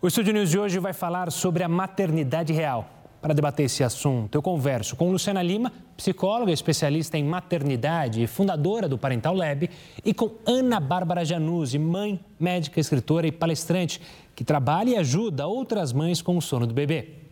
O Estúdio News de hoje vai falar sobre a maternidade real. Para debater esse assunto, eu converso com Luciana Lima, psicóloga especialista em maternidade e fundadora do Parental Lab, e com Ana Bárbara Januzzi, mãe, médica, escritora e palestrante, que trabalha e ajuda outras mães com o sono do bebê.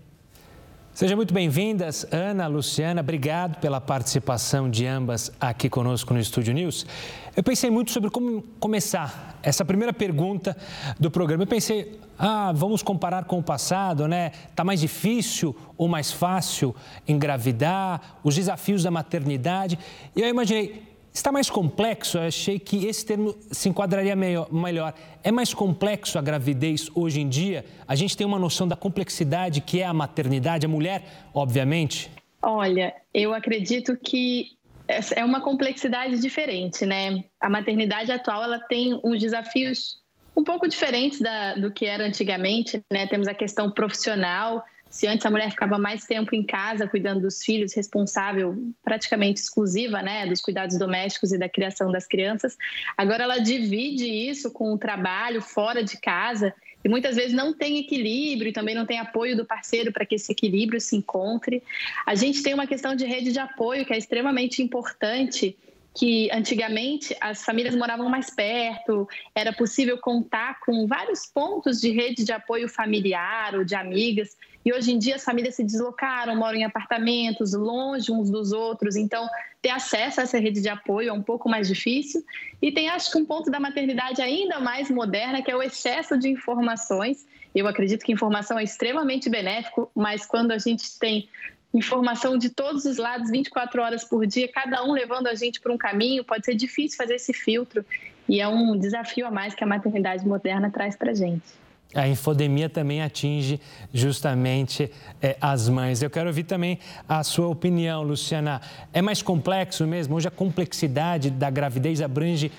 Sejam muito bem-vindas, Ana, Luciana, obrigado pela participação de ambas aqui conosco no Estúdio News. Eu pensei muito sobre como começar essa primeira pergunta do programa. Eu pensei, ah, vamos comparar com o passado, né? Tá mais difícil ou mais fácil engravidar, os desafios da maternidade. E eu imaginei, Está mais complexo, eu achei que esse termo se enquadraria melhor. É mais complexo a gravidez hoje em dia? A gente tem uma noção da complexidade que é a maternidade, a mulher, obviamente? Olha, eu acredito que é uma complexidade diferente, né? A maternidade atual ela tem uns desafios um pouco diferentes da, do que era antigamente, né? Temos a questão profissional, se antes a mulher ficava mais tempo em casa cuidando dos filhos, responsável praticamente exclusiva, né, dos cuidados domésticos e da criação das crianças, agora ela divide isso com o trabalho fora de casa e muitas vezes não tem equilíbrio e também não tem apoio do parceiro para que esse equilíbrio se encontre. A gente tem uma questão de rede de apoio que é extremamente importante que antigamente as famílias moravam mais perto, era possível contar com vários pontos de rede de apoio familiar ou de amigas, e hoje em dia as famílias se deslocaram, moram em apartamentos, longe uns dos outros, então ter acesso a essa rede de apoio é um pouco mais difícil. E tem, acho que, um ponto da maternidade ainda mais moderna, que é o excesso de informações. Eu acredito que informação é extremamente benéfico, mas quando a gente tem informação de todos os lados, 24 horas por dia, cada um levando a gente por um caminho, pode ser difícil fazer esse filtro. E é um desafio a mais que a maternidade moderna traz para a gente. A infodemia também atinge justamente é, as mães. Eu quero ouvir também a sua opinião, Luciana. É mais complexo mesmo? Hoje a complexidade da gravidez abrange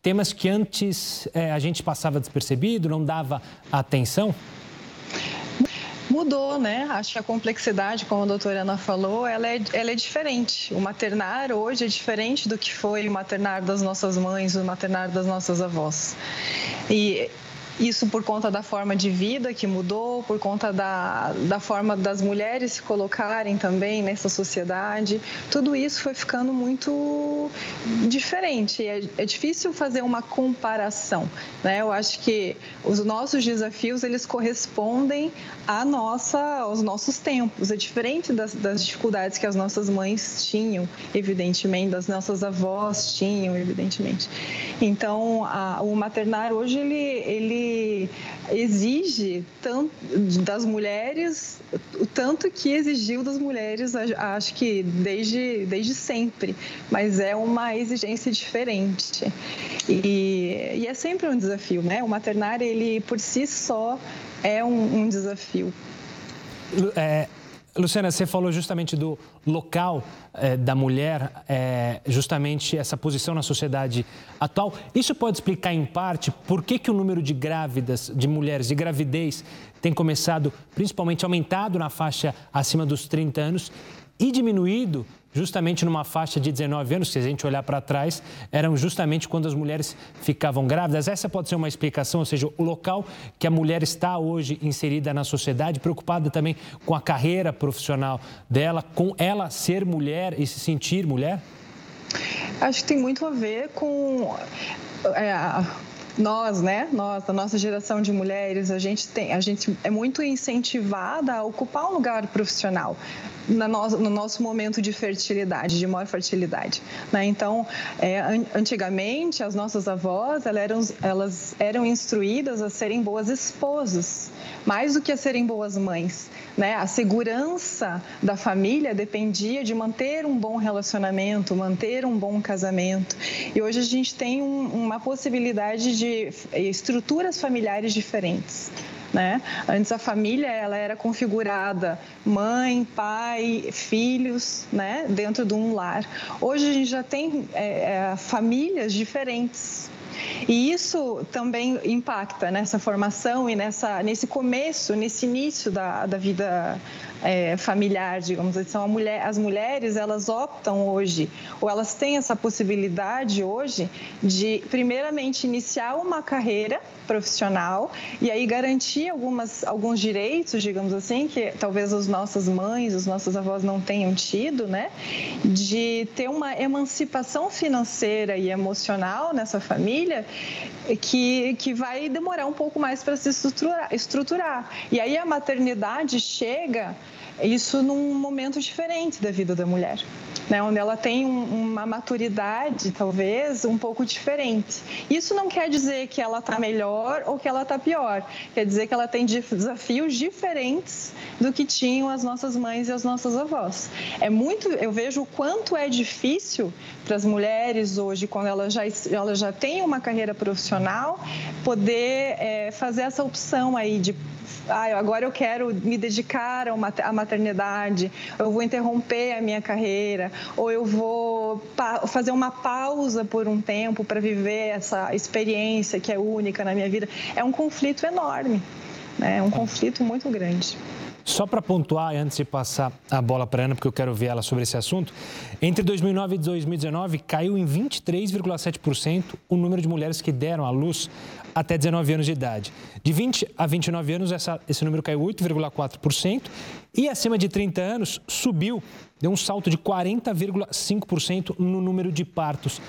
temas que antes é, a gente passava despercebido, não dava atenção? mudou, né? Acho que a complexidade, como a doutora Ana falou, ela é, ela é diferente. O maternar hoje é diferente do que foi o maternar das nossas mães, o maternar das nossas avós. E isso por conta da forma de vida que mudou, por conta da, da forma das mulheres se colocarem também nessa sociedade. Tudo isso foi ficando muito diferente. É, é difícil fazer uma comparação. Né? Eu acho que os nossos desafios eles correspondem à nossa, aos nossos tempos. É diferente das, das dificuldades que as nossas mães tinham, evidentemente, das nossas avós tinham, evidentemente. Então, a, o maternar hoje ele, ele exige tanto das mulheres o tanto que exigiu das mulheres, acho que desde, desde sempre, mas é uma exigência diferente. E, e é sempre um desafio, né? O maternar, ele por si só é um, um desafio. É, Luciana, você falou justamente do local é, da mulher, é, justamente essa posição na sociedade atual. Isso pode explicar, em parte, por que, que o número de grávidas, de mulheres de gravidez, tem começado, principalmente aumentado na faixa acima dos 30 anos e diminuído justamente numa faixa de 19 anos, se a gente olhar para trás, eram justamente quando as mulheres ficavam grávidas. Essa pode ser uma explicação, ou seja, o local que a mulher está hoje inserida na sociedade, preocupada também com a carreira profissional dela, com ela ser mulher e se sentir mulher? Acho que tem muito a ver com. É, nós, né, nós, a nossa geração de mulheres, a gente tem, a gente é muito incentivada a ocupar um lugar profissional no nosso, no nosso momento de fertilidade, de maior fertilidade. Né? Então, é, antigamente, as nossas avós elas eram, elas eram instruídas a serem boas esposas, mais do que a serem boas mães. Né? A segurança da família dependia de manter um bom relacionamento, manter um bom casamento. E hoje a gente tem um, uma possibilidade de estruturas familiares diferentes. Né? Antes a família ela era configurada mãe, pai, filhos, né? Dentro de um lar. Hoje a gente já tem é, é, famílias diferentes. E isso também impacta nessa formação e nessa, nesse começo, nesse início da, da vida é, familiar, digamos assim. Então, mulher, as mulheres, elas optam hoje, ou elas têm essa possibilidade hoje de, primeiramente, iniciar uma carreira profissional e aí garantir algumas, alguns direitos, digamos assim, que talvez as nossas mães, os nossos avós não tenham tido, né? De ter uma emancipação financeira e emocional nessa família que, que vai demorar um pouco mais para se estruturar, estruturar. E aí a maternidade chega isso num momento diferente da vida da mulher, né? onde ela tem um, uma maturidade, talvez, um pouco diferente. Isso não quer dizer que ela está melhor ou que ela está pior, quer dizer que ela tem desafios diferentes do que tinham as nossas mães e as nossas avós. É muito, eu vejo o quanto é difícil para as mulheres hoje, quando elas já, elas já têm uma carreira profissional, poder é, fazer essa opção aí de ah, agora eu quero me dedicar à maternidade, eu vou interromper a minha carreira, ou eu vou fazer uma pausa por um tempo para viver essa experiência que é única na minha vida. É um conflito enorme, né? é um conflito muito grande. Só para pontuar, antes de passar a bola para a Ana, porque eu quero ver ela sobre esse assunto, entre 2009 e 2019 caiu em 23,7% o número de mulheres que deram à luz até 19 anos de idade. De 20 a 29 anos, essa, esse número caiu 8,4% e acima de 30 anos subiu, deu um salto de 40,5% no número de partos.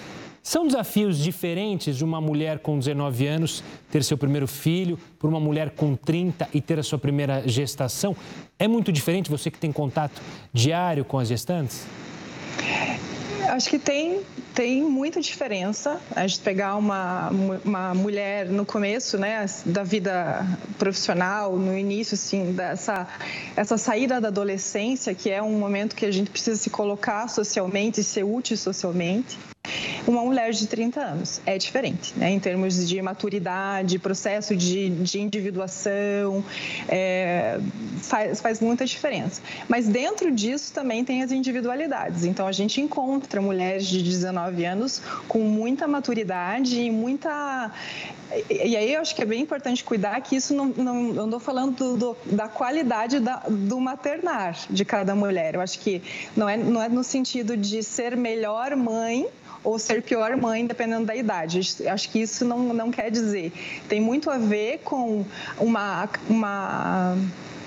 São desafios diferentes de uma mulher com 19 anos ter seu primeiro filho, por uma mulher com 30 e ter a sua primeira gestação? É muito diferente você que tem contato diário com as gestantes? Acho que tem, tem muita diferença a gente pegar uma, uma mulher no começo né, da vida profissional, no início assim, dessa essa saída da adolescência, que é um momento que a gente precisa se colocar socialmente ser útil socialmente uma mulher de 30 anos. É diferente, né? em termos de maturidade, processo de, de individuação, é, faz, faz muita diferença. Mas dentro disso também tem as individualidades. Então a gente encontra mulheres de 19 anos com muita maturidade e muita. E aí eu acho que é bem importante cuidar que isso não, não, não estou falando do, do, da qualidade da, do maternar de cada mulher. Eu acho que não é, não é no sentido de ser melhor mãe ou ser pior mãe, dependendo da idade. Acho que isso não, não quer dizer. Tem muito a ver com uma, uma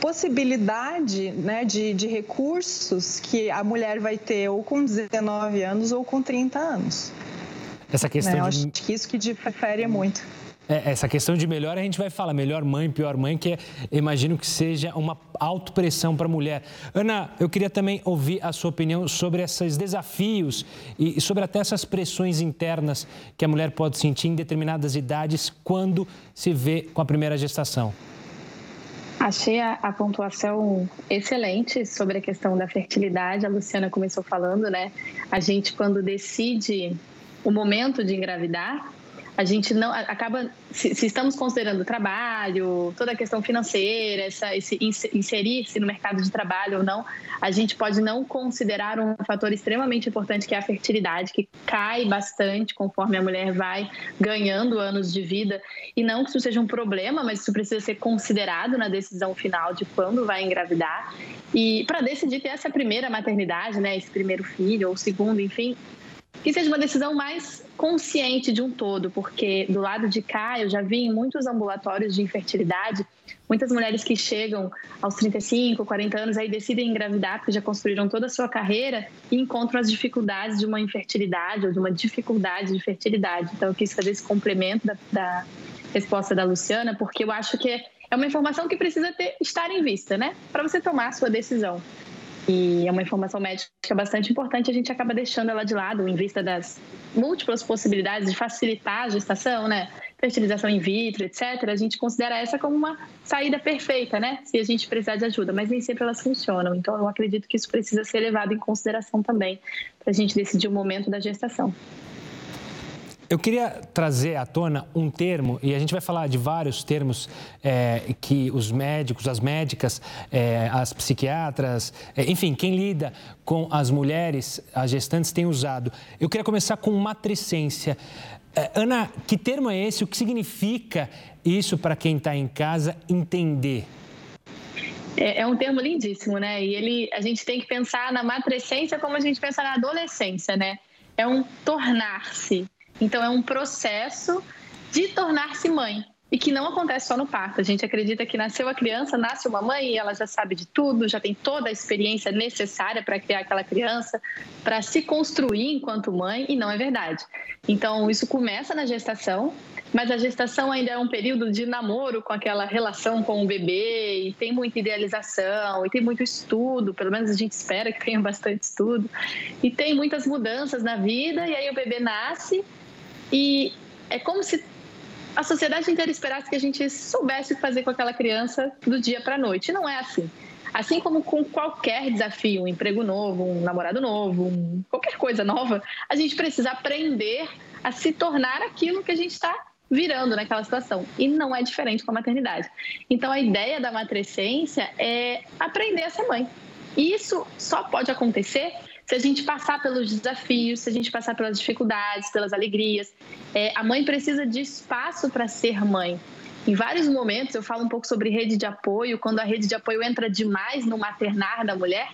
possibilidade né, de, de recursos que a mulher vai ter ou com 19 anos ou com 30 anos. Essa questão né? De... acho que isso que difere muito. É, essa questão de melhor a gente vai falar, melhor mãe, pior mãe, que é, imagino que seja uma autopressão para a mulher. Ana, eu queria também ouvir a sua opinião sobre esses desafios e sobre até essas pressões internas que a mulher pode sentir em determinadas idades quando se vê com a primeira gestação. Achei a, a, pontuação excelente sobre a questão da fertilidade. A Luciana começou falando, né? A gente, quando decide o momento de engravidar, a gente não acaba se, se, estamos considerando trabalho, toda a questão financeira, essa, esse inserir-se no mercado de trabalho ou não, a gente pode não considerar um fator extremamente importante que é a fertilidade, que cai bastante conforme a mulher vai ganhando anos de vida. E não que isso seja um problema, mas isso precisa ser considerado na decisão final de quando vai engravidar. E para decidir ter essa primeira maternidade, né, esse primeiro filho ou segundo, enfim, que seja uma decisão mais consciente de um todo, porque do lado de cá eu já vi em muitos ambulatórios de infertilidade muitas mulheres que chegam aos 35, 40 anos aí decidem engravidar porque já construíram toda a sua carreira e encontram as dificuldades de uma infertilidade ou de uma dificuldade de fertilidade. Então eu quis fazer esse complemento da, da resposta da Luciana, porque eu acho que é uma informação que precisa ter, estar em vista, né? Para você tomar a sua decisão e é uma informação médica bastante importante, a gente acaba deixando ela de lado em vista das múltiplas possibilidades de facilitar a gestação, né? Fertilização in vitro, etc. A gente considera essa como uma saída perfeita, né? Se a gente precisar de ajuda, mas nem sempre elas funcionam. Então, eu acredito que isso precisa ser levado em consideração também para a gente decidir o momento da gestação. Eu queria trazer à tona um termo, e a gente vai falar de vários termos é, que os médicos, as médicas, é, as psiquiatras, é, enfim, quem lida com as mulheres, as gestantes, têm usado. Eu queria começar com matricência. É, Ana, que termo é esse? O que significa isso para quem está em casa entender? É, é, um termo lindíssimo, né? E ele, a gente tem que pensar na matricência como a gente pensa na adolescência, né? É um tornar-se. Então, é um processo de tornar-se mãe. E que não acontece só no parto. A gente acredita que nasceu a criança, nasce uma mãe e ela já sabe de tudo, já tem toda a experiência necessária para criar aquela criança, para se construir enquanto mãe, e não é verdade. Então, isso começa na gestação, mas a gestação ainda é um período de namoro com aquela relação com o bebê, e tem muita idealização, e tem muito estudo, pelo menos a gente espera que tenha bastante estudo, e tem muitas mudanças na vida, e aí o bebê nasce, e é como se a sociedade inteira esperasse que a gente soubesse o que fazer com aquela criança do dia para a noite. Não é assim. Assim como com qualquer desafio, um emprego novo, um namorado novo, um, qualquer coisa nova, a gente precisa aprender a se tornar aquilo que a gente está virando naquela situação. E não é diferente com a maternidade. Então, a ideia da matrescência é aprender a ser mãe. E isso só pode acontecer se a gente passar pelos desafios, se a gente passar pelas dificuldades, pelas alegrias. É, a mãe precisa de espaço para ser mãe. Em vários momentos eu falo um pouco sobre rede de apoio, quando a rede de apoio entra demais no maternar da mulher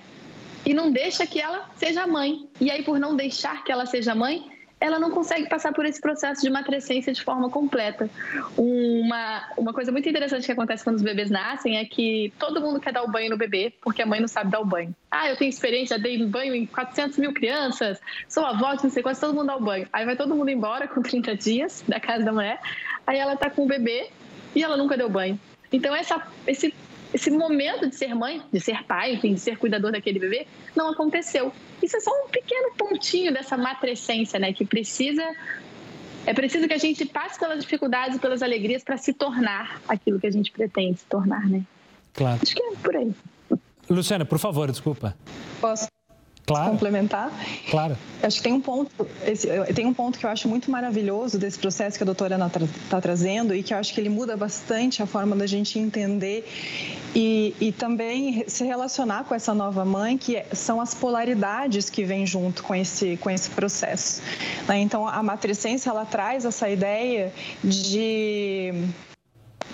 e não deixa que ela seja mãe. E aí, por não deixar que ela seja mãe, ela não consegue passar por esse processo de matrescência de forma completa. Uma, uma coisa muito interessante que acontece quando os bebês nascem é que todo mundo quer dar o banho no bebê, porque a mãe não sabe dar o banho. Ah, eu tenho experiência, dei banho em 400 mil crianças, sou avó não sei quantos, todo mundo dá o banho. Aí vai todo mundo embora com 30 dias da casa da mulher, aí ela tá com o bebê e ela nunca deu banho. Então, essa, esse esse momento de ser mãe, de ser pai, enfim, de ser cuidador daquele bebê, não aconteceu. Isso é só um pequeno pontinho dessa matrescência, né? Que precisa. É preciso que a gente passe pelas dificuldades e pelas alegrias para se tornar aquilo que a gente pretende se tornar, né? Claro. Acho que é por aí. Luciana, por favor, desculpa. Posso? Claro. complementar. Claro. Acho que tem um ponto, esse, tem um ponto que eu acho muito maravilhoso desse processo que a doutora Ana está tra trazendo e que eu acho que ele muda bastante a forma da gente entender e, e também se relacionar com essa nova mãe, que é, são as polaridades que vêm junto com esse, com esse processo. Né? Então, a matricência, ela traz essa ideia de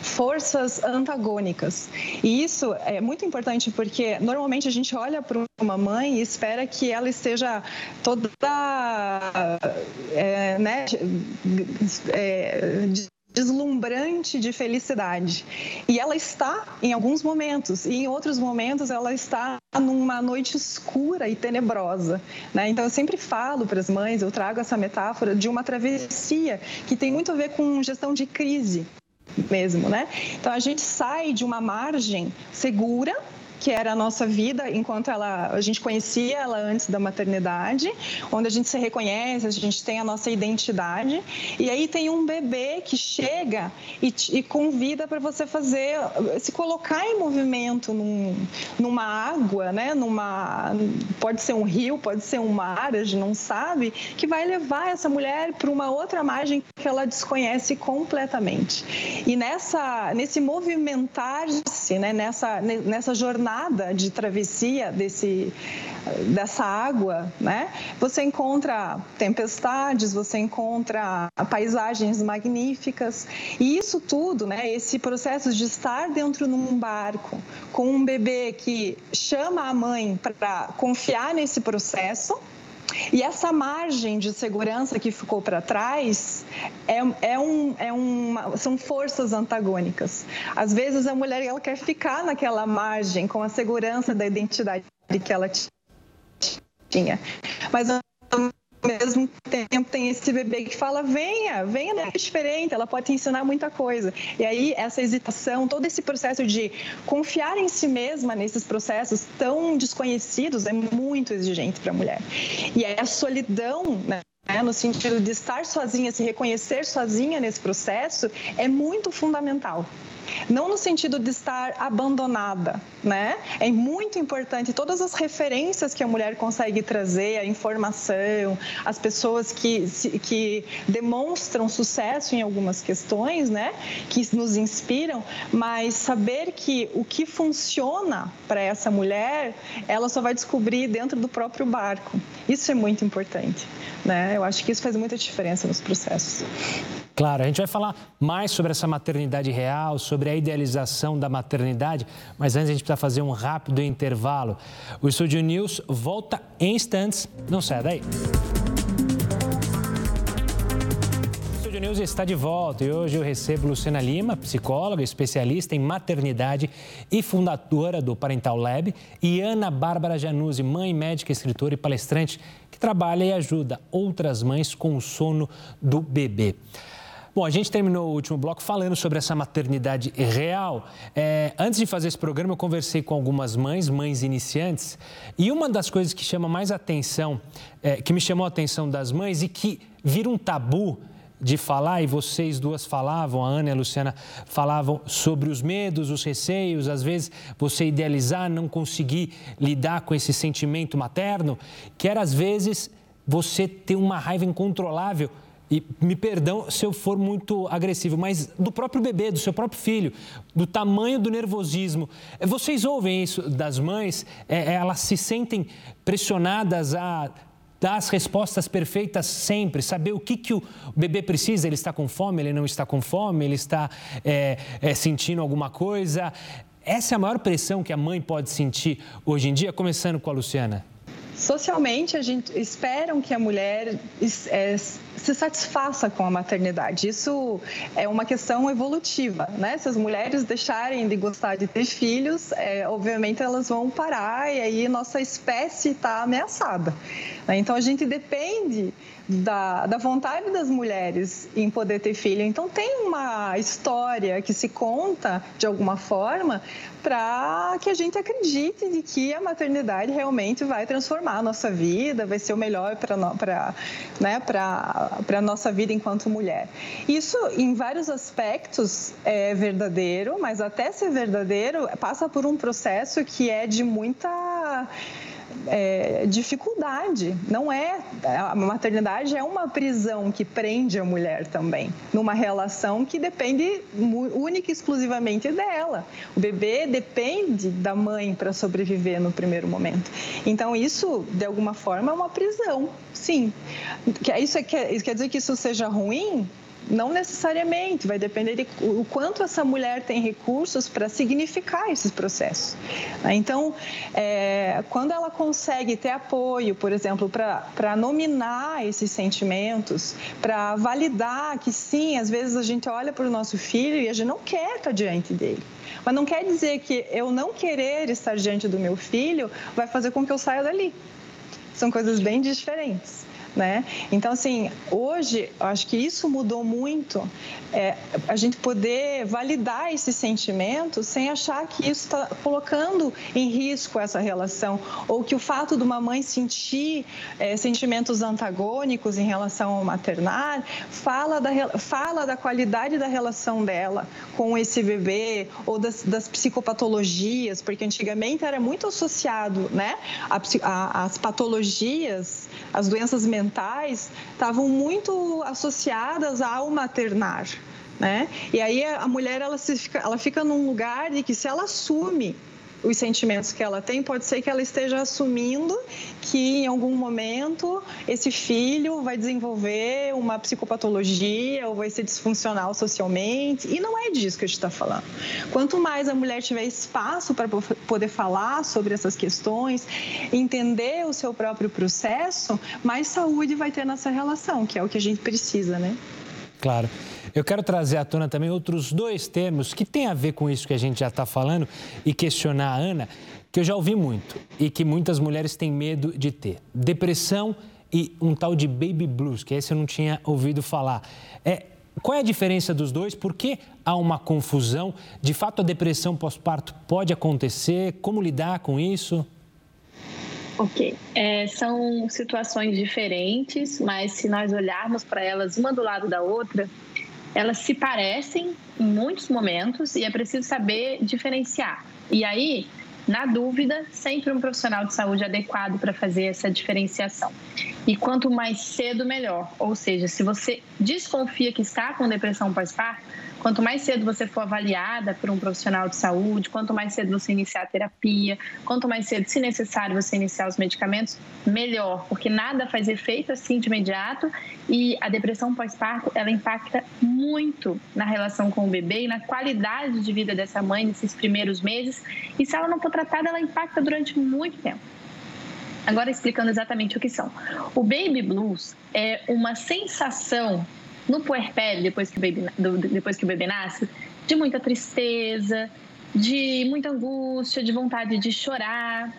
forças antagônicas. E isso é muito importante porque normalmente a gente olha para uma mãe e espera que ela esteja toda é, né, é, deslumbrante de felicidade. E ela está em alguns momentos, e em outros momentos ela está numa noite escura e tenebrosa. Né? Então eu sempre falo para as mães, eu trago essa metáfora de uma travessia que tem muito a ver com gestão de crise mesmo, né? Então a gente sai de uma margem segura que era a nossa vida enquanto ela, a gente conhecia ela antes da maternidade, onde a gente se reconhece, a gente tem a nossa identidade. E aí tem um bebê que chega e, e convida para você fazer, se colocar em movimento num, numa água, né? Numa, pode ser um rio, pode ser um mar, a gente não sabe, que vai levar essa mulher para uma outra margem que ela desconhece completamente. E nessa, nesse movimentar-se, né? nessa, nessa jornada jornada de travessia desse, dessa água, né? Você encontra tempestades, você encontra paisagens magníficas e isso tudo, né? Esse processo de estar dentro de um barco com um bebê que chama a mãe para confiar nesse processo e essa margem de segurança que ficou para trás é, é, um, é uma, são forças antagônicas. Às vezes a mulher ela quer ficar naquela margem com a segurança da identidade que ela tinha, mas mesmo tempo tem esse bebê que fala venha, venha é diferente, ela pode te ensinar muita coisa. E aí essa hesitação, todo esse processo de confiar em si mesma nesses processos tão desconhecidos é muito exigente para a mulher. E a solidão, né? no sentido de estar sozinha, se reconhecer sozinha nesse processo, é muito fundamental. Não no sentido de estar abandonada, né? É muito importante todas as referências que a mulher consegue trazer, a informação, as pessoas que, que demonstram sucesso em algumas questões, né? Que nos inspiram, mas saber que o que funciona para essa mulher, ela só vai descobrir dentro do próprio barco. Isso é muito importante, né? Eu acho que isso faz muita diferença nos processos. Claro, a gente vai falar mais sobre essa maternidade real, sobre a idealização da maternidade, mas antes a gente precisa fazer um rápido intervalo. O Estúdio News volta em instantes, não sai daí. O Estúdio News está de volta e hoje eu recebo Luciana Lima, psicóloga, especialista em maternidade e fundadora do Parental Lab, e Ana Bárbara Januzzi, mãe, médica, escritora e palestrante, que trabalha e ajuda outras mães com o sono do bebê. Bom, a gente terminou o último bloco falando sobre essa maternidade real. É, antes de fazer esse programa, eu conversei com algumas mães, mães iniciantes, e uma das coisas que chama mais atenção, é, que me chamou a atenção das mães e que vira um tabu de falar, e vocês duas falavam, a Ana e a Luciana falavam sobre os medos, os receios, às vezes você idealizar, não conseguir lidar com esse sentimento materno, que era às vezes você ter uma raiva incontrolável e me perdão se eu for muito agressivo, mas do próprio bebê, do seu próprio filho, do tamanho do nervosismo. Vocês ouvem isso das mães? É, elas se sentem pressionadas a dar as respostas perfeitas sempre, saber o que, que o bebê precisa, ele está com fome, ele não está com fome, ele está é, é, sentindo alguma coisa. Essa é a maior pressão que a mãe pode sentir hoje em dia, começando com a Luciana. Socialmente, a gente esperam que a mulher é, se satisfaça com a maternidade. Isso é uma questão evolutiva, né? Se as mulheres deixarem de gostar de ter filhos, é, obviamente elas vão parar e aí nossa espécie está ameaçada. Né? Então a gente depende da, da vontade das mulheres em poder ter filho. Então tem uma história que se conta de alguma forma para que a gente acredite de que a maternidade realmente vai transformar a nossa vida, vai ser o melhor para né, a nossa vida enquanto mulher. Isso, em vários aspectos, é verdadeiro, mas até ser verdadeiro, passa por um processo que é de muita é, dificuldade. Não é a maternidade é uma prisão que prende a mulher também, numa relação que depende única e exclusivamente dela. O bebê depende da mãe para sobreviver no primeiro momento. Então isso, de alguma forma, é uma prisão. Sim. Isso quer, quer dizer que isso seja ruim? Não necessariamente, vai depender de o quanto essa mulher tem recursos para significar esses processos. Né? Então, é, quando ela consegue ter apoio, por exemplo, para nominar esses sentimentos, para validar que sim, às vezes a gente olha para o nosso filho e a gente não quer estar diante dele. Mas não quer dizer que eu não querer estar diante do meu filho vai fazer com que eu saia dali. São coisas bem diferentes né? Então, assim, hoje, acho que isso mudou muito, é, a gente poder validar esse sentimento sem achar que isso está colocando em risco essa relação, ou que o fato de uma mãe sentir é, sentimentos antagônicos em relação ao maternar fala da, fala da qualidade da relação dela com esse bebê, ou das, das psicopatologias, porque antigamente era muito associado, né, a, a, as patologias, as doenças mentais mentais estavam muito associadas ao maternar. Né? E aí a mulher ela, se ela fica num lugar de que se ela assume os sentimentos que ela tem, pode ser que ela esteja assumindo que em algum momento esse filho vai desenvolver uma psicopatologia ou vai ser disfuncional socialmente. E não é disso que a gente está falando. Quanto mais a mulher tiver espaço para poder falar sobre essas questões, entender o seu próprio processo, mais saúde vai ter nessa relação, que é o que a gente precisa, né? Claro. Eu quero trazer à tona também outros dois termos que têm a ver com isso que a gente já está falando e questionar a Ana, que eu já ouvi muito e que muitas mulheres têm medo de ter: depressão e um tal de baby blues, que esse eu não tinha ouvido falar. É, qual é a diferença dos dois? Por que há uma confusão? De fato, a depressão pós-parto pode acontecer? Como lidar com isso? Ok. É, são situações diferentes, mas se nós olharmos para elas uma do lado da outra, elas se parecem em muitos momentos e é preciso saber diferenciar. E aí, na dúvida, sempre um profissional de saúde adequado para fazer essa diferenciação. E quanto mais cedo, melhor. Ou seja, se você desconfia que está com depressão pós-parto, Quanto mais cedo você for avaliada por um profissional de saúde, quanto mais cedo você iniciar a terapia, quanto mais cedo, se necessário, você iniciar os medicamentos, melhor, porque nada faz efeito assim de imediato e a depressão pós-parto, ela impacta muito na relação com o bebê e na qualidade de vida dessa mãe nesses primeiros meses. E se ela não for tratada, ela impacta durante muito tempo. Agora explicando exatamente o que são. O baby blues é uma sensação no puerpério, depois que, o bebê, depois que o bebê nasce, de muita tristeza, de muita angústia, de vontade de chorar,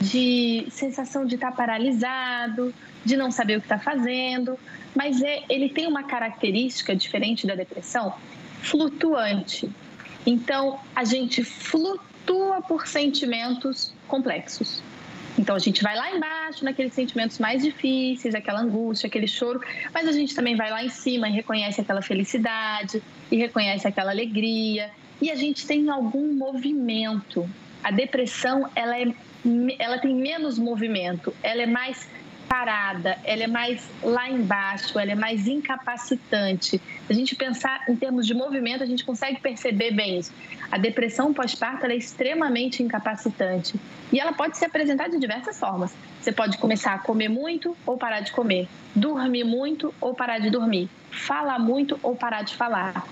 de sensação de estar paralisado, de não saber o que está fazendo. Mas é, ele tem uma característica diferente da depressão, flutuante. Então, a gente flutua por sentimentos complexos. Então a gente vai lá embaixo naqueles sentimentos mais difíceis, aquela angústia, aquele choro, mas a gente também vai lá em cima e reconhece aquela felicidade e reconhece aquela alegria. E a gente tem algum movimento. A depressão ela é ela tem menos movimento, ela é mais parada, ela é mais lá embaixo, ela é mais incapacitante. A gente pensar em termos de movimento, a gente consegue perceber bem isso. A depressão pós-parto é extremamente incapacitante e ela pode se apresentar de diversas formas. Você pode começar a comer muito ou parar de comer, dormir muito ou parar de dormir, falar muito ou parar de falar.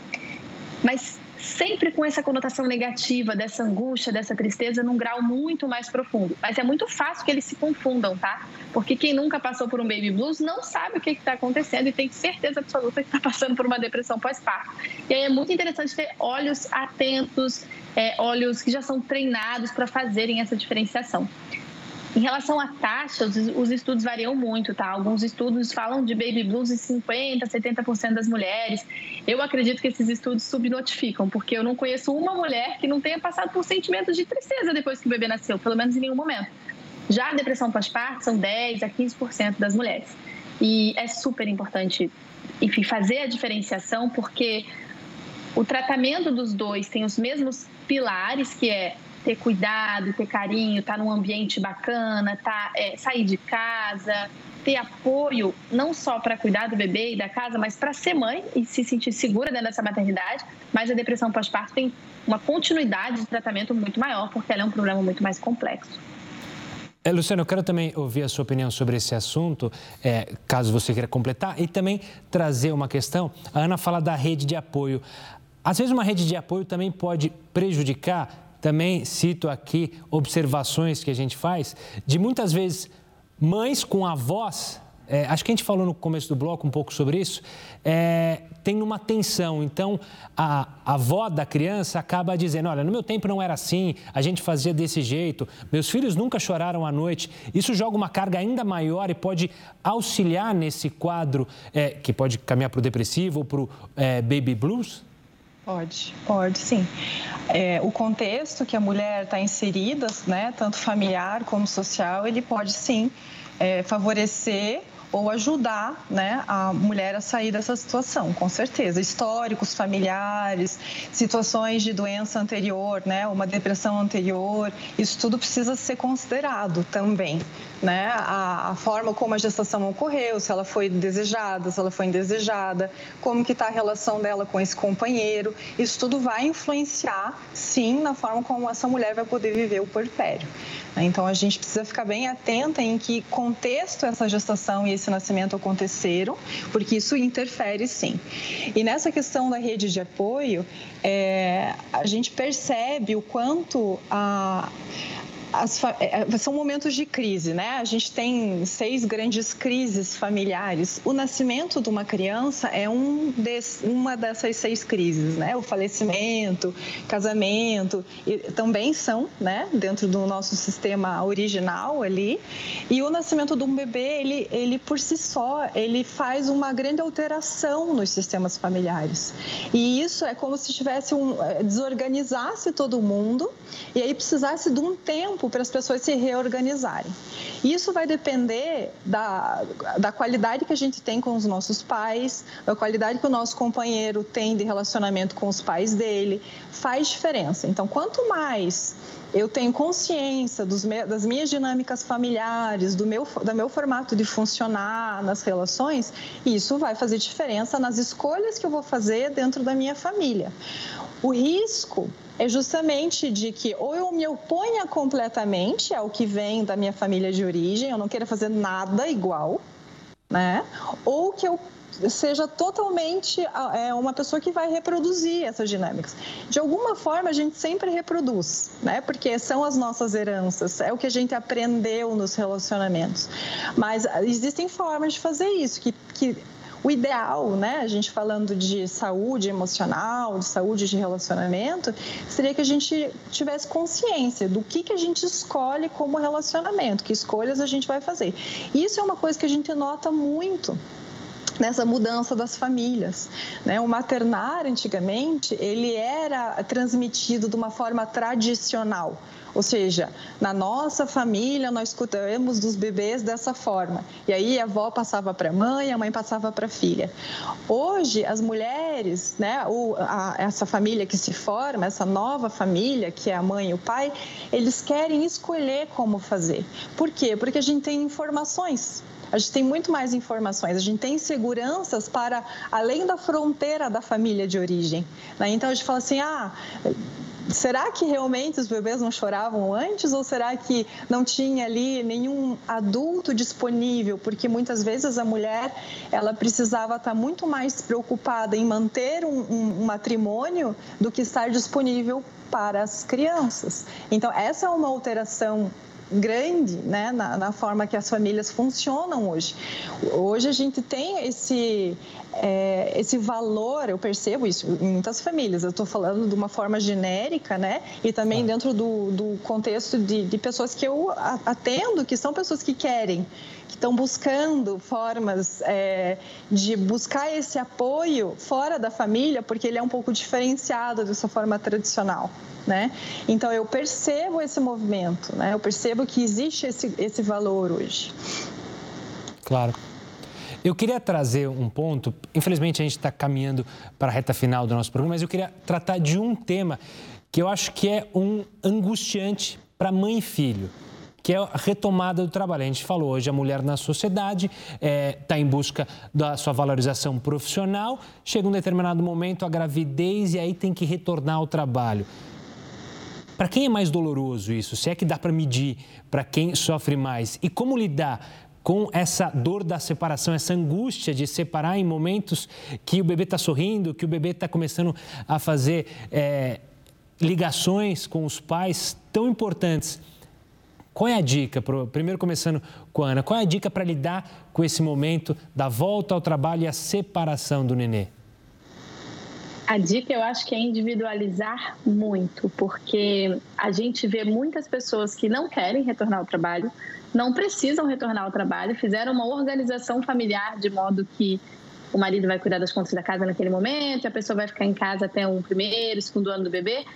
Mas sempre com essa conotação negativa, dessa angústia, dessa tristeza, num grau muito mais profundo. Mas é muito fácil que eles se confundam, tá? Porque quem nunca passou por um baby blues não sabe o que está acontecendo e tem certeza absoluta que está passando por uma depressão pós-parto. E aí é muito interessante ter olhos atentos, é, olhos que já são treinados para fazerem essa diferenciação. Em relação à taxa, os, os, estudos variam muito, tá? Alguns estudos falam de baby blues em 50%, 70% das mulheres. Eu acredito que esses estudos subnotificam, porque eu não conheço uma mulher que não tenha passado por sentimentos de tristeza depois que o bebê nasceu, pelo menos em nenhum momento. Já a depressão pós-parto são 10% a 15% das mulheres. E é super importante, enfim, fazer a diferenciação, porque o tratamento dos dois tem os mesmos pilares, que é ter cuidado, ter carinho, estar tá num ambiente bacana, tá, é, sair de casa, ter apoio não só para cuidar do bebê e da casa, mas para ser mãe e se sentir segura dentro dessa maternidade. Mas a depressão pós-parto tem uma continuidade de tratamento muito maior, porque ela é um problema muito mais complexo. É, Luciano, eu quero também ouvir a sua opinião sobre esse assunto, é, caso você queira completar, e também trazer uma questão. A Ana fala da rede de apoio. Às vezes, uma rede de apoio também pode prejudicar também cito aqui observações que a gente faz de muitas vezes mães com avós. É, acho que a gente falou no começo do bloco um pouco sobre isso. É, tem uma tensão. Então, a, a avó da criança acaba dizendo: Olha, no meu tempo não era assim, a gente fazia desse jeito, meus filhos nunca choraram à noite. Isso joga uma carga ainda maior e pode auxiliar nesse quadro é, que pode caminhar para o depressivo ou para o é, baby blues? Pode, pode sim. É, o contexto que a mulher está inserida, né, tanto familiar como social, ele pode sim é, favorecer ou ajudar né, a mulher a sair dessa situação, com certeza. Históricos familiares, situações de doença anterior, né, uma depressão anterior, isso tudo precisa ser considerado também. Né? A, a forma como a gestação ocorreu, se ela foi desejada, se ela foi indesejada, como que está a relação dela com esse companheiro, isso tudo vai influenciar, sim, na forma como essa mulher vai poder viver o puerpério. Então a gente precisa ficar bem atenta em que contexto essa gestação e esse nascimento aconteceram, porque isso interfere sim. E nessa questão da rede de apoio, é, a gente percebe o quanto a as, é, é, são momentos de crise, né? A gente tem seis grandes crises familiares. O nascimento de uma criança é um des, uma dessas seis crises, né? O falecimento, casamento, também são, né? Dentro do nosso sistema original ali. E o nascimento de um bebê, ele, ele por si só, ele faz uma grande alteração nos sistemas familiares. E isso é como se tivesse um, é, desorganizasse todo mundo e aí precisasse de um tempo tempo para as pessoas se reorganizarem. Isso vai depender da, da qualidade que a gente tem com os nossos pais, da qualidade que o nosso companheiro tem de relacionamento com os pais dele. Faz diferença. Então, quanto mais eu tenho consciência dos das minhas dinâmicas familiares, do meu, do meu formato de funcionar nas relações, isso vai fazer diferença nas escolhas que eu vou fazer dentro da minha família. O risco é justamente de que ou eu me oponha completamente ao que vem da minha família de origem, eu não queira fazer nada igual, né? Ou que eu seja totalmente é, uma pessoa que vai reproduzir essas dinâmicas. De alguma forma, a gente sempre reproduz, né? Porque são as nossas heranças, é o que a gente aprendeu nos relacionamentos. Mas existem formas de fazer isso, que, que o ideal, né, a gente falando de saúde emocional, de saúde de relacionamento, seria que a gente tivesse consciência do que, que a gente escolhe como relacionamento, que escolhas a gente vai fazer. Isso é uma coisa que a gente nota muito nessa mudança das famílias. Né? O maternar, antigamente, ele era transmitido de uma forma tradicional. Ou seja, na nossa família nós escutamos dos bebês dessa forma. E aí a avó passava para a mãe, a mãe passava para a filha. Hoje as mulheres, né, o, a, essa família que se forma, essa nova família que é a mãe e o pai, eles querem escolher como fazer. Por quê? Porque a gente tem informações a gente tem muito mais informações, a gente tem seguranças para além da fronteira da família de origem. Né? Então a gente fala assim: ah, será que realmente os bebês não choravam antes ou será que não tinha ali nenhum adulto disponível? Porque muitas vezes a mulher ela precisava estar muito mais preocupada em manter um, um, um matrimônio do que estar disponível para as crianças. Então essa é uma alteração grande né, na, na, forma que as famílias funcionam hoje. Hoje a gente tem esse, é, esse valor, eu percebo isso em muitas famílias, eu estou falando de uma forma genérica, né? E também dentro do, do contexto de, de pessoas que eu atendo, que são pessoas que querem que estão buscando formas é, de buscar esse apoio fora da família, porque ele é um pouco diferenciado dessa forma tradicional né? Então eu percebo esse movimento, né? Eu percebo que existe esse, esse valor hoje. Claro. Eu queria trazer um ponto, infelizmente a gente está caminhando para a reta final do nosso programa, mas eu queria tratar de um tema que eu acho que é um angustiante para mãe e filho, que é a retomada do trabalho. A gente falou hoje, a mulher na sociedade está é, tá em busca da sua valorização profissional, chega um determinado momento, a gravidez, e aí tem que retornar ao trabalho. Para quem é mais doloroso isso? Se é que dá para medir para quem sofre mais? E como lidar com essa dor da separação, essa angústia de separar em momentos que o bebê está sorrindo, que o bebê está começando a fazer é, ligações com os pais tão importantes? Qual é a dica, primeiro começando com a Ana, qual é a dica para lidar com esse momento da volta ao trabalho e a separação do nenê? A dica eu acho que é individualizar muito, porque a gente vê muitas pessoas que não querem retornar ao trabalho, não precisam retornar ao trabalho, fizeram uma organização familiar de modo que o marido vai cuidar das contas da casa naquele momento, a pessoa vai ficar em casa até o primeiro, segundo ano do bebê,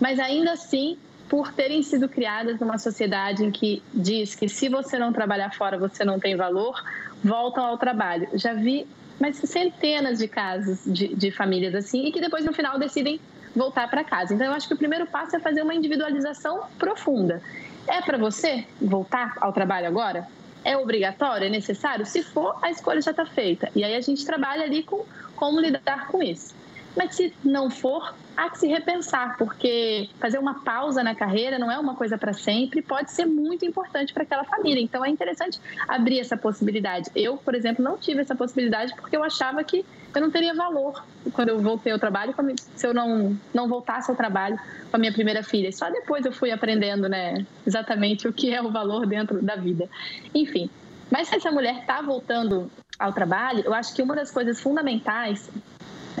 mas ainda assim, por terem sido criadas numa sociedade em que diz que se você não trabalhar fora você não tem valor, voltam ao trabalho. Já vi mas centenas de casos de, de famílias assim e que depois no final decidem voltar para casa. Então eu acho que o primeiro passo é fazer uma individualização profunda. É para você voltar ao trabalho agora? É obrigatório? É necessário? Se for, a escolha já está feita. E aí a gente trabalha ali com como lidar com isso. Mas se não for, há que se repensar, porque fazer uma pausa na carreira não é uma coisa para sempre, pode ser muito importante para aquela família. Então é interessante abrir essa possibilidade. Eu, por exemplo, não tive essa possibilidade porque eu achava que eu não teria valor quando eu voltei ao trabalho, se eu não, não voltasse ao trabalho com a minha primeira filha. Só depois eu fui aprendendo, né, exatamente o que é o valor dentro da vida. Enfim, mas se essa mulher está voltando ao trabalho, eu acho que uma das coisas fundamentais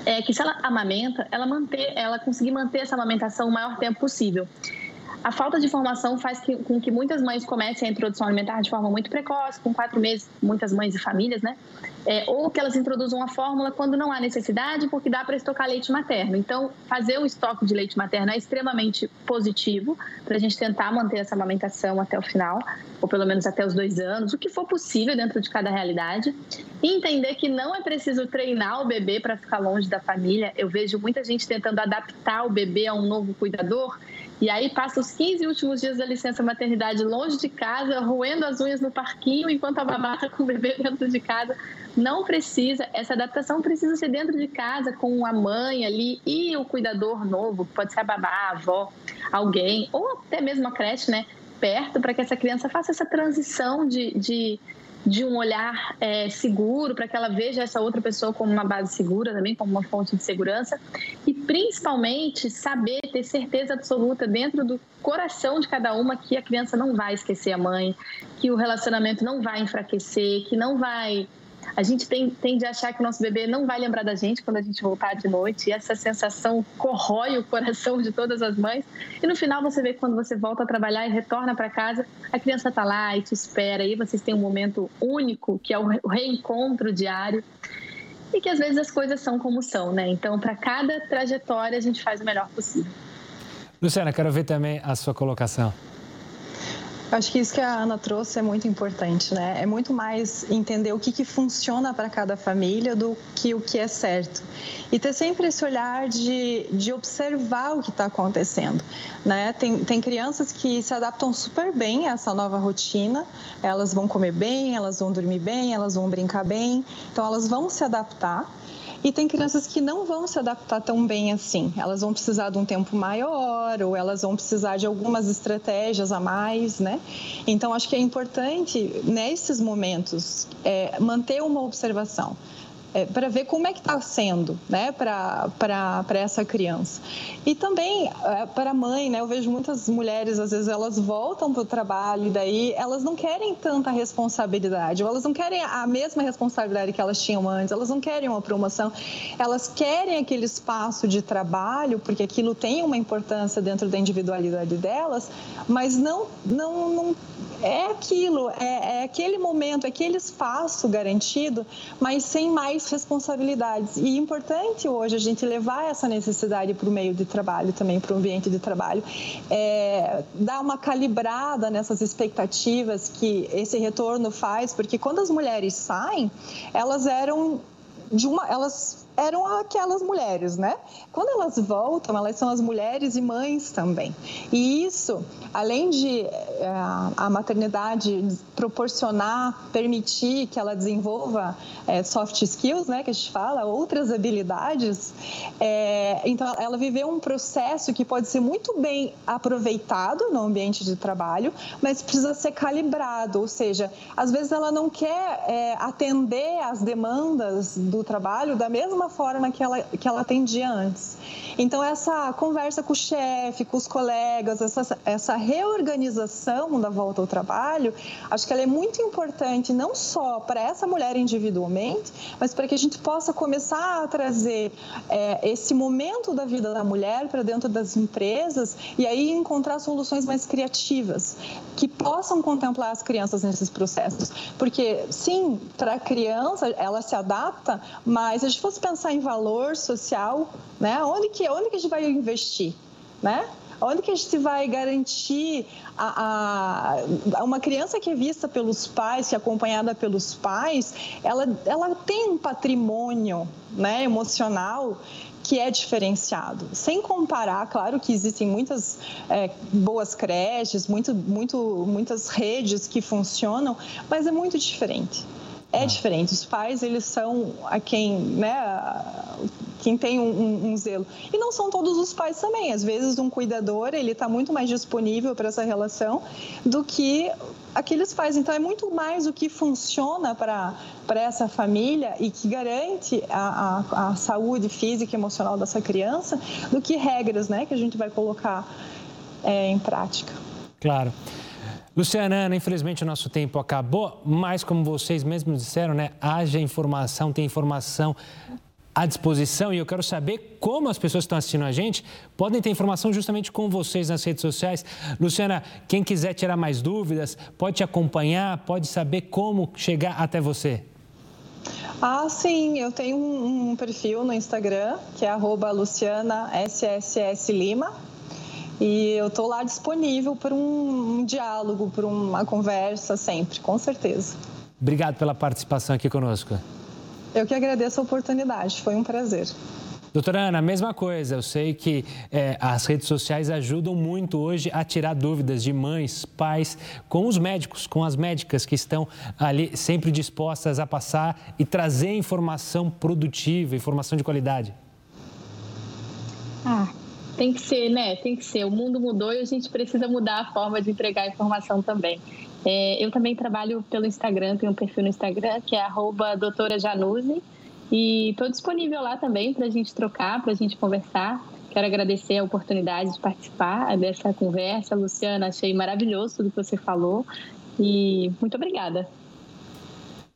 é que se ela amamenta, ela manter, ela conseguir manter essa amamentação o maior tempo possível. A falta de informação faz que, com que muitas mães comecem a introdução alimentar de forma muito precoce, com quatro meses, muitas mães e famílias, né? É, ou que elas introduzam a fórmula quando não há necessidade, porque dá para estocar leite materno. Então, fazer o estoque de leite materno é extremamente positivo para a gente tentar manter essa amamentação até o final, ou pelo menos até os dois anos, o que for possível dentro de cada realidade. E entender que não é preciso treinar o bebê para ficar longe da família. Eu vejo muita gente tentando adaptar o bebê a um novo cuidador e aí passa os 15 últimos dias da licença maternidade longe de casa, roendo as unhas no parquinho, enquanto a babá com o bebê dentro de casa. Não precisa, essa adaptação precisa ser dentro de casa, com a mãe ali e o cuidador novo, pode ser a babá, a avó, alguém, ou até mesmo a creche, né? Perto, para que essa criança faça essa transição de, de de um olhar é, seguro, para que ela veja essa outra pessoa como uma base segura também, como uma fonte de segurança, e principalmente saber, ter certeza absoluta dentro do coração de cada uma que a criança não vai esquecer a mãe, que o relacionamento não vai enfraquecer, que não vai a gente tem, a achar que o nosso bebê não vai lembrar da gente quando a gente voltar de noite, e essa sensação corrói o coração de todas as mães. E no final você vê que quando você volta a trabalhar e retorna para casa, a criança está lá e te espera, e vocês têm um momento único, que é o reencontro diário. E que às vezes as coisas são como são, né? Então, para cada trajetória, a gente faz o melhor possível. Luciana, quero ver também a sua colocação. Acho que isso que a Ana trouxe é muito importante, né? É muito mais entender o que, que funciona para cada família do que o que é certo. E ter sempre esse olhar de, de observar o que está acontecendo, né? Tem, tem crianças que se adaptam super bem a essa nova rotina, elas vão comer bem, elas vão dormir bem, elas vão brincar bem, então elas vão se adaptar e tem crianças que não vão se adaptar tão bem assim. Elas vão precisar de um tempo maior ou elas vão precisar de algumas estratégias a mais, né? Então, acho que é importante, nesses momentos, é, manter uma observação é, para ver como é que está sendo né, para essa criança. E também é, para a mãe, né, eu vejo muitas mulheres, às vezes, elas voltam para o trabalho e daí elas não querem tanta responsabilidade, elas não querem a mesma responsabilidade que elas tinham antes, elas não querem uma promoção, elas querem aquele espaço de trabalho, porque aquilo tem uma importância dentro da individualidade delas, mas não, não, não é aquilo, é, é aquele momento, é aquele espaço garantido, mas sem mais responsabilidades. E é importante hoje a gente levar essa necessidade para o meio de trabalho também, para o ambiente de trabalho, é, dar uma calibrada nessas expectativas que esse retorno faz, porque quando as mulheres saem, elas eram de uma, elas eram aquelas mulheres, né? Quando elas voltam, elas são as mulheres e mães também. E isso, além de eh, a maternidade proporcionar, permitir que ela desenvolva é, soft skills, né, que a gente fala, outras habilidades, é, então ela viveu um processo que pode ser muito bem aproveitado no ambiente de trabalho, mas precisa ser calibrado, ou seja, às vezes ela não quer é, atender às demandas do trabalho da mesma forma que ela, que ela atendia antes. Então, essa conversa com o chefe, com os colegas, essa, essa reorganização da volta ao trabalho, acho que ela é muito importante não só para essa mulher individualmente, mas para que a gente possa começar a trazer é, esse momento da vida da mulher para dentro das empresas e aí encontrar soluções mais criativas que possam contemplar as crianças nesses processos. Porque, sim, para a criança, ela se adapta, mas se a gente fosse pensar em valor social, né, onde que, onde que a gente vai investir? Né? Onde que a gente vai garantir a, a, uma criança que é vista pelos pais, que é acompanhada pelos pais, ela, ela tem um patrimônio né, emocional que é diferenciado. Sem comparar, claro que existem muitas é, boas creches, muito, muito, muitas redes que funcionam, mas é muito diferente é ah. diferente. Os pais, eles são a quem, né, quem tem um, um, um, zelo. E não são todos os pais também. Às vezes, um cuidador, ele está muito mais disponível para essa relação do que aqueles pais. Então, é muito mais o que funciona para essa família e que garante a, a, a saúde física e emocional dessa criança do que regras, né, que a gente vai colocar é, em prática. Claro. Luciana, Ana, infelizmente o nosso tempo acabou, mas como vocês mesmos disseram, né, haja informação, tem informação à disposição e eu quero saber como as pessoas que estão assistindo a gente podem ter informação justamente com vocês nas redes sociais. Luciana, quem quiser tirar mais dúvidas, pode te acompanhar, pode saber como chegar até você. Ah, sim, eu tenho um, um perfil no Instagram que é lucianasssslima e eu estou lá disponível para um, um diálogo, para uma conversa sempre, com certeza. Obrigado pela participação aqui conosco. Eu que agradeço a oportunidade, foi um prazer. Doutora Ana, mesma coisa. Eu sei que é, as redes sociais ajudam muito hoje a tirar dúvidas de mães, pais, com os médicos, com as médicas que estão ali sempre dispostas a passar e trazer informação produtiva, informação de qualidade. Ah, tem que ser, né? Tem que ser. O mundo mudou e a gente precisa mudar a forma de entregar a informação também. É, eu também trabalho pelo Instagram, tenho um perfil no Instagram que é doutora Januse e estou disponível lá também para a gente trocar, para a gente conversar. Quero agradecer a oportunidade de participar dessa conversa. Luciana, achei maravilhoso tudo que você falou e muito obrigada.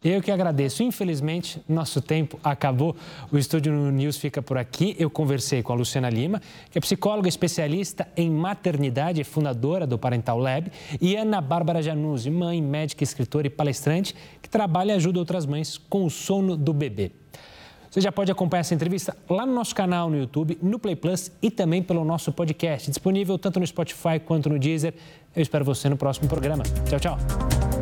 Eu que agradeço. Infelizmente, nosso tempo acabou. O Estúdio News fica por aqui. Eu conversei com a Luciana Lima, que é psicóloga especialista em maternidade e fundadora do Parental Lab, e Ana Bárbara Januzzi, mãe, médica, escritora e palestrante, que trabalha e ajuda outras mães com o sono do bebê. Você já pode acompanhar essa entrevista lá no nosso canal no YouTube, no Play Plus e também pelo nosso podcast, disponível tanto no Spotify quanto no Deezer. Eu espero você no próximo programa. Tchau, tchau.